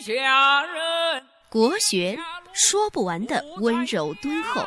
下人。国学说不完的温柔敦厚，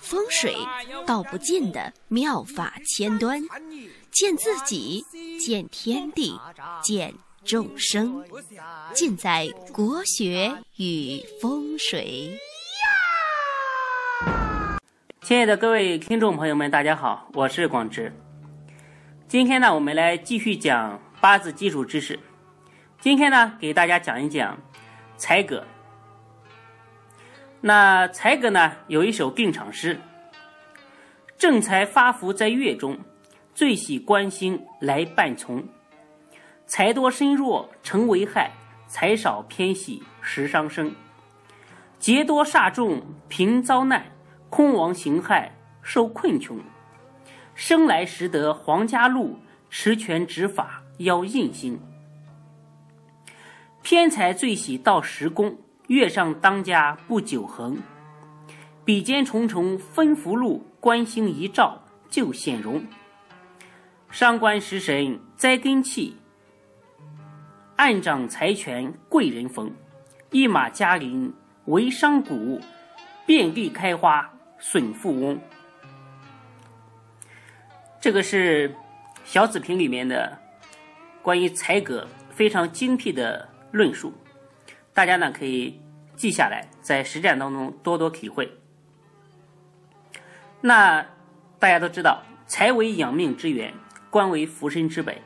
风水道不尽的妙法千端，见自己，见天地，见众生，尽在国学与风水。亲爱的各位听众朋友们，大家好，我是广直。今天呢，我们来继续讲八字基础知识。今天呢，给大家讲一讲财格。那财格呢，有一首定场诗：“正财发福在月中，最喜观星来伴从。财多身弱成为害，财少偏喜食伤生。劫多煞重贫遭难，空亡形害受困穷。生来识得皇家路，持权执法要硬心。偏财最喜到十宫。”月上当家不久恒，笔尖重重分福禄，官星一照就显荣。伤官食神栽根气，暗掌财权贵人逢。一马加临为商贾，遍地开花损富翁。这个是小紫瓶里面的关于财格非常精辟的论述。大家呢可以记下来，在实战当中多多体会。那大家都知道，财为养命之源，官为福身之本，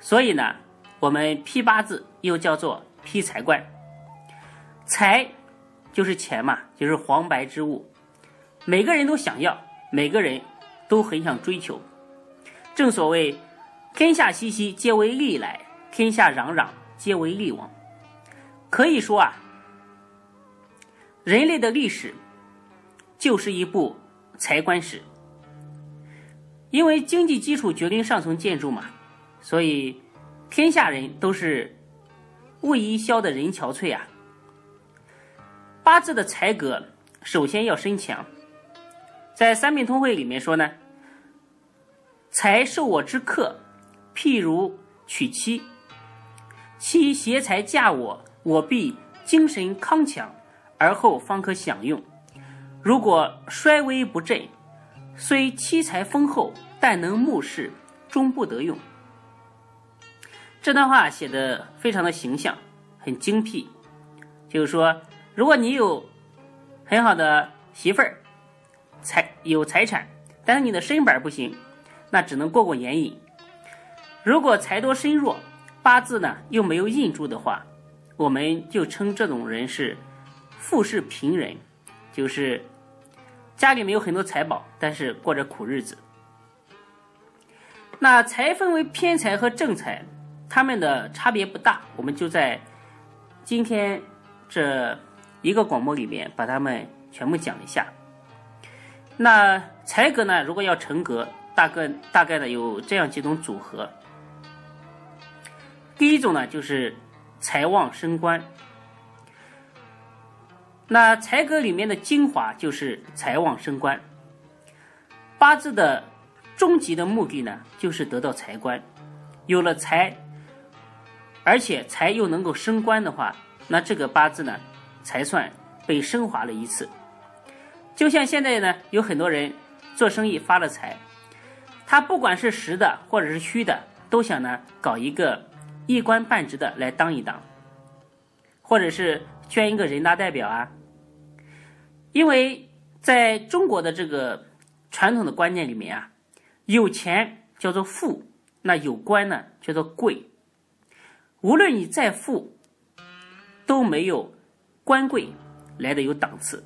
所以呢，我们批八字又叫做批财官。财就是钱嘛，就是黄白之物，每个人都想要，每个人都很想追求。正所谓，天下熙熙，皆为利来；天下攘攘，皆为利往。可以说啊，人类的历史就是一部财官史。因为经济基础决定上层建筑嘛，所以天下人都是为伊消的人憔悴啊。八字的财格首先要身强，在三命通会里面说呢，财受我之克，譬如娶妻，妻携财嫁我。我必精神康强，而后方可享用。如果衰微不振，虽妻财丰厚，但能目视，终不得用。这段话写的非常的形象，很精辟。就是说，如果你有很好的媳妇儿，财有财产，但是你的身板不行，那只能过过眼瘾。如果财多身弱，八字呢又没有印柱的话，我们就称这种人是富士贫人，就是家里面有很多财宝，但是过着苦日子。那财分为偏财和正财，他们的差别不大，我们就在今天这一个广播里面把它们全部讲一下。那财格呢，如果要成格，大概大概的有这样几种组合。第一种呢，就是。财旺升官，那财格里面的精华就是财旺升官。八字的终极的目的呢，就是得到财官。有了财，而且财又能够升官的话，那这个八字呢，才算被升华了一次。就像现在呢，有很多人做生意发了财，他不管是实的或者是虚的，都想呢搞一个。一官半职的来当一当，或者是捐一个人大代表啊。因为在中国的这个传统的观念里面啊，有钱叫做富，那有官呢叫做贵。无论你再富，都没有官贵来的有档次。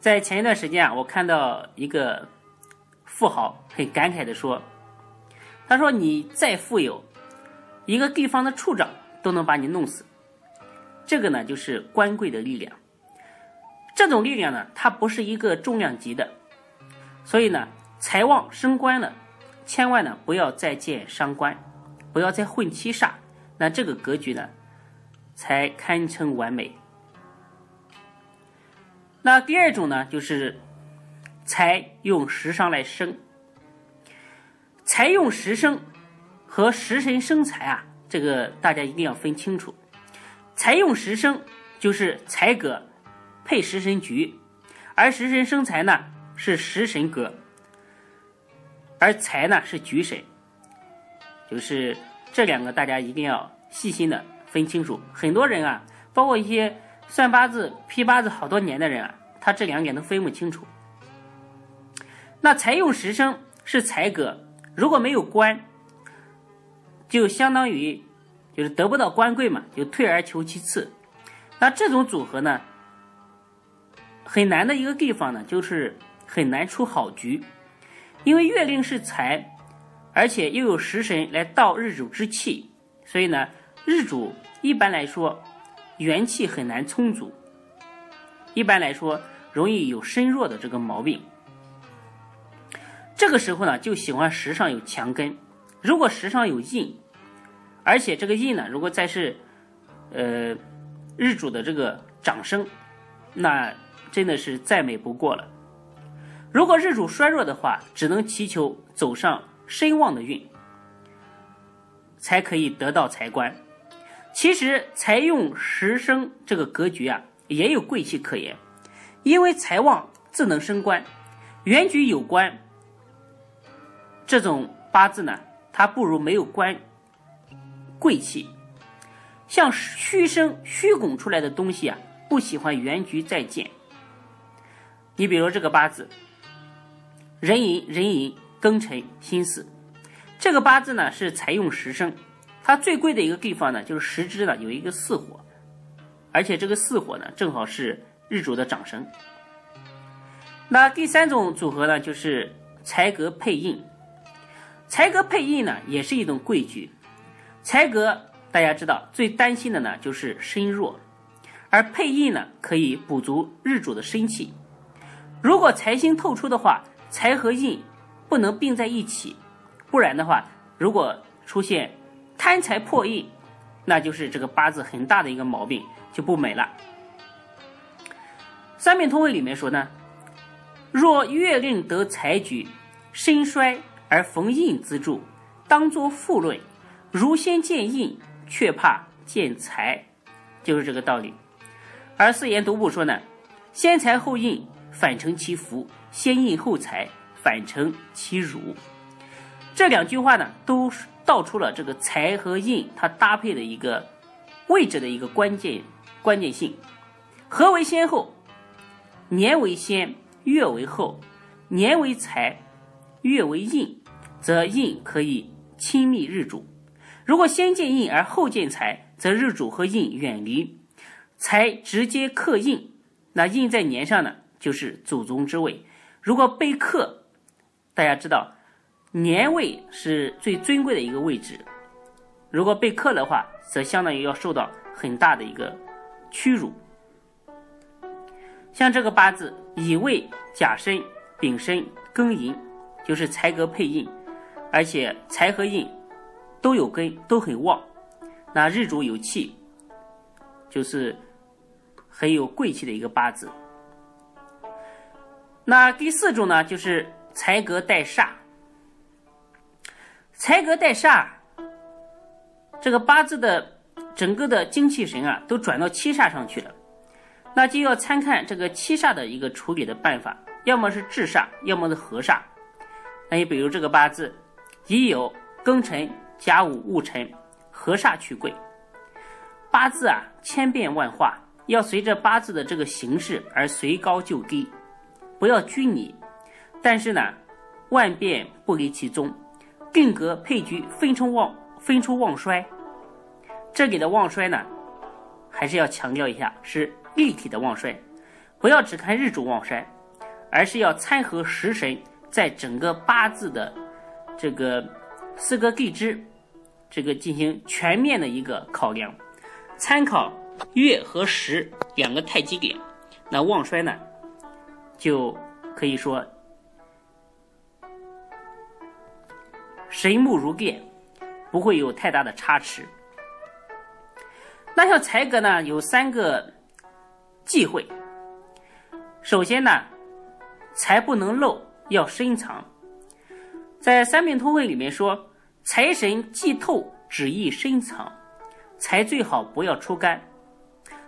在前一段时间啊，我看到一个富豪很感慨的说。他说：“你再富有，一个地方的处长都能把你弄死。这个呢，就是官贵的力量。这种力量呢，它不是一个重量级的。所以呢，财旺升官了，千万呢不要再见伤官，不要再混七煞。那这个格局呢，才堪称完美。那第二种呢，就是财用食伤来生。”财用食生和食神生财啊，这个大家一定要分清楚。财用食生就是财格配食神局，而食神生财呢是食神格，而财呢是局神，就是这两个大家一定要细心的分清楚。很多人啊，包括一些算八字、批八字好多年的人啊，他这两点都分不清楚。那财用食生是财格，如果没有官，就相当于。就是得不到官贵嘛，就退而求其次。那这种组合呢，很难的一个地方呢，就是很难出好局。因为月令是财，而且又有食神来盗日主之气，所以呢，日主一般来说元气很难充足，一般来说容易有身弱的这个毛病。这个时候呢，就喜欢石上有墙根，如果石上有印。而且这个印呢，如果再是，呃，日主的这个长生，那真的是再美不过了。如果日主衰弱的话，只能祈求走上身旺的运，才可以得到财官。其实财用时生这个格局啊，也有贵气可言，因为财旺自能升官，原局有官，这种八字呢，它不如没有官。贵气，像虚生虚拱出来的东西啊，不喜欢原局再见。你比如这个八字，壬寅、壬寅、庚辰、辛巳，这个八字呢是采用时生，它最贵的一个地方呢就是时支呢有一个巳火，而且这个巳火呢正好是日主的长生。那第三种组合呢就是财格配印，财格配印呢也是一种贵局。财格大家知道最担心的呢就是身弱，而配印呢可以补足日主的身气。如果财星透出的话，财和印不能并在一起，不然的话，如果出现贪财破印，那就是这个八字很大的一个毛病，就不美了。三命通会里面说呢，若月令得财局，身衰而逢印资助，当作富论。如先见印，却怕见财，就是这个道理。而四言独步说呢，先财后印，反成其福；先印后财，反成其辱。这两句话呢，都道出了这个财和印它搭配的一个位置的一个关键关键性。何为先后？年为先，月为后；年为财，月为印，则印可以亲密日主。如果先见印而后见财，则日主和印远离，财直接克印，那印在年上呢，就是祖宗之位。如果被克，大家知道年位是最尊贵的一个位置，如果被克的话，则相当于要受到很大的一个屈辱。像这个八字乙未、甲申、丙申、庚寅，就是财格配印，而且财和印。都有根，都很旺，那日主有气，就是很有贵气的一个八字。那第四种呢，就是财格带煞。财格带煞，这个八字的整个的精气神啊，都转到七煞上去了，那就要参看这个七煞的一个处理的办法，要么是制煞，要么是合煞。那你比如这个八字，乙酉、庚辰。甲午戊辰，合煞去贵。八字啊，千变万化，要随着八字的这个形势而随高就低，不要拘泥。但是呢，万变不离其宗，定格配局，分出旺，分出旺衰。这里的旺衰呢，还是要强调一下，是立体的旺衰，不要只看日主旺衰，而是要参合食神在整个八字的这个四个地支。这个进行全面的一个考量，参考月和时两个太极点，那旺衰呢，就可以说神木如电，不会有太大的差池。那像财格呢，有三个忌讳。首先呢，财不能漏，要深藏。在三命通会里面说。财神既透只宜深藏，财最好不要出干，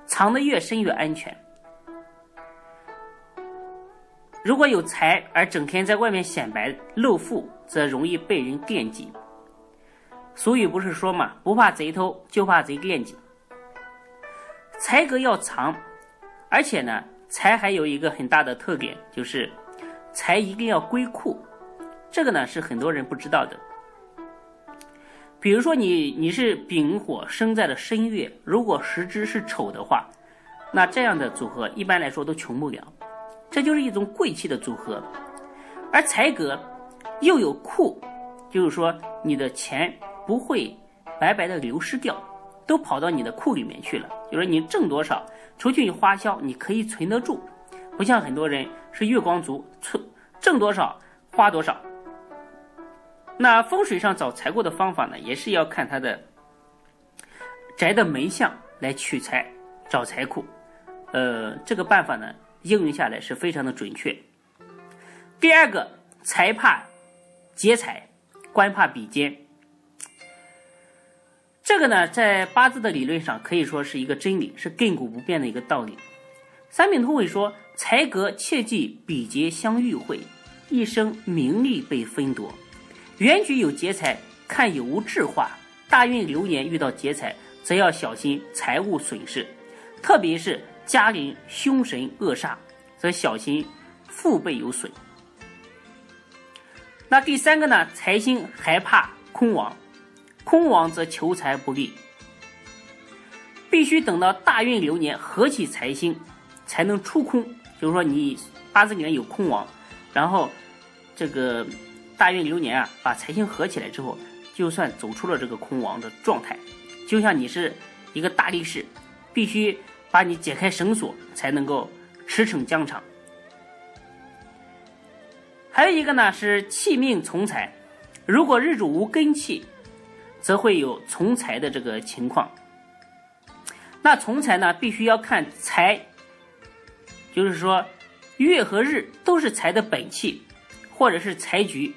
藏得越深越安全。如果有财而整天在外面显摆露富，则容易被人惦记。俗语不是说嘛，不怕贼偷，就怕贼惦记。财格要藏，而且呢，财还有一个很大的特点，就是财一定要归库。这个呢是很多人不知道的。比如说你你是丙火生在了申月，如果时支是丑的话，那这样的组合一般来说都穷不了。这就是一种贵气的组合，而财格又有库，就是说你的钱不会白白的流失掉，都跑到你的库里面去了。就是你挣多少，除去你花销你可以存得住，不像很多人是月光族，存挣多少花多少。那风水上找财库的方法呢，也是要看它的宅的门相来取财找财库，呃，这个办法呢。应用下来是非常的准确。第二个，财怕劫财，官怕比肩。这个呢，在八字的理论上可以说是一个真理，是亘古不变的一个道理。三品通会说，财格切忌比劫相遇会，一生名利被分夺。原局有劫财，看有无智化。大运流年遇到劫财，则要小心财务损失，特别是。家人凶神恶煞，则小心父辈有损。那第三个呢？财星害怕空亡，空亡则求财不利。必须等到大运流年合起财星，才能出空。就是说，你八字里面有空亡，然后这个大运流年啊，把财星合起来之后，就算走出了这个空亡的状态。就像你是一个大力士，必须。把你解开绳索，才能够驰骋疆场。还有一个呢是气命从财，如果日主无根气，则会有从财的这个情况。那从财呢，必须要看财，就是说月和日都是财的本气，或者是财局。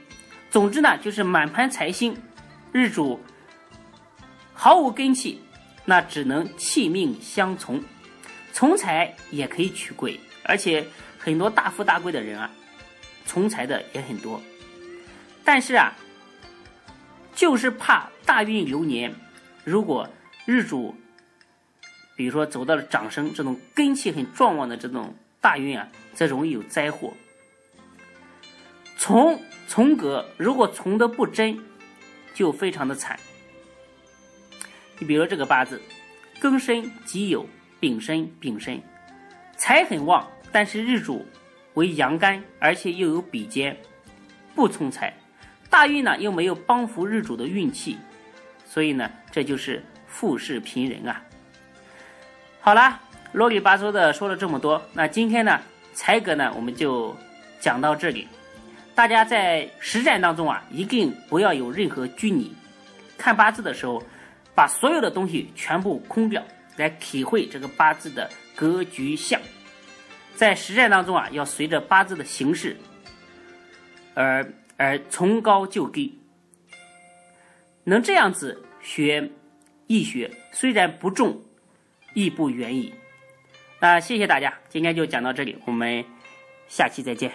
总之呢，就是满盘财星，日主毫无根气，那只能气命相从。从财也可以取贵，而且很多大富大贵的人啊，从财的也很多。但是啊，就是怕大运流年，如果日主，比如说走到了长生这种根气很壮旺的这种大运啊，则容易有灾祸。从从格如果从的不真，就非常的惨。你比如这个八字，庚申己酉。丙申，丙申，财很旺，但是日主为阳干，而且又有比肩，不从财。大运呢又没有帮扶日主的运气，所以呢这就是富士贫人啊。好了，啰里吧嗦的说了这么多，那今天呢财格呢我们就讲到这里。大家在实战当中啊一定不要有任何拘泥，看八字的时候把所有的东西全部空掉。来体会这个八字的格局相，在实战当中啊，要随着八字的形式而而从高就低，能这样子学易学，虽然不重，亦不远矣。那谢谢大家，今天就讲到这里，我们下期再见。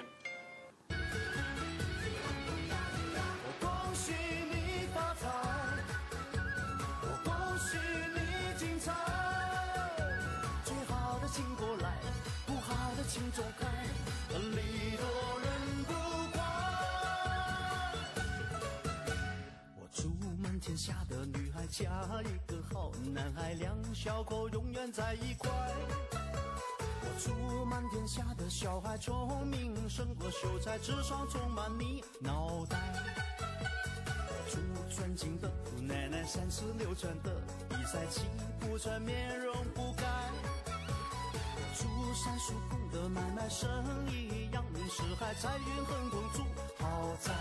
嫁一个好男孩，两小口永远在一块。我祝满天下的小孩聪明胜过秀才，智商充满你脑袋。我祝尊敬的姑奶奶三十六转的比赛气不喘，面容不改。我祝三叔公的买卖生意扬名四海，财运亨通住豪宅。